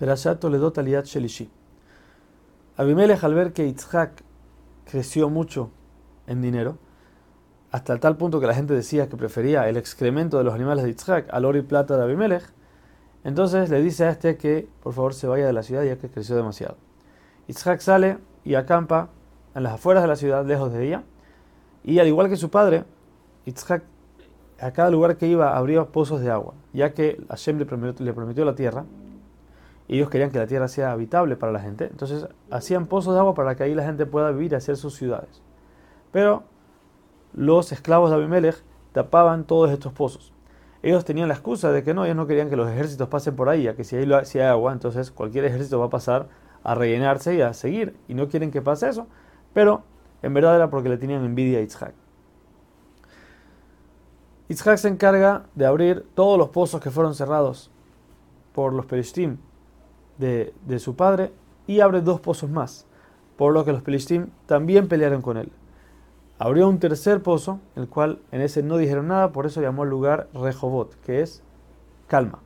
Perashat Toledot Aliyat Shelishi. Abimelech al ver que Yitzhak creció mucho en dinero, hasta tal punto que la gente decía que prefería el excremento de los animales de Yitzhak al oro y plata de Abimelech, entonces le dice a este que por favor se vaya de la ciudad ya que creció demasiado. Yitzhak sale y acampa en las afueras de la ciudad, lejos de ella, y al igual que su padre, Yitzhak a cada lugar que iba abría pozos de agua, ya que Hashem le prometió, le prometió la tierra, ellos querían que la tierra sea habitable para la gente, entonces hacían pozos de agua para que ahí la gente pueda vivir y hacer sus ciudades. Pero los esclavos de Abimelech tapaban todos estos pozos. Ellos tenían la excusa de que no, ellos no querían que los ejércitos pasen por ahí, ya que si hay, si hay agua, entonces cualquier ejército va a pasar a rellenarse y a seguir, y no quieren que pase eso, pero en verdad era porque le tenían envidia a Yitzhak. Yitzhak se encarga de abrir todos los pozos que fueron cerrados por los Pelishtim de, su padre y abre dos pozos más, por lo que los Pelishtim también pelearon con él. Abrió un tercer pozo, el cual en ese no dijeron nada, por eso llamó el lugar Rehobot, que es calma.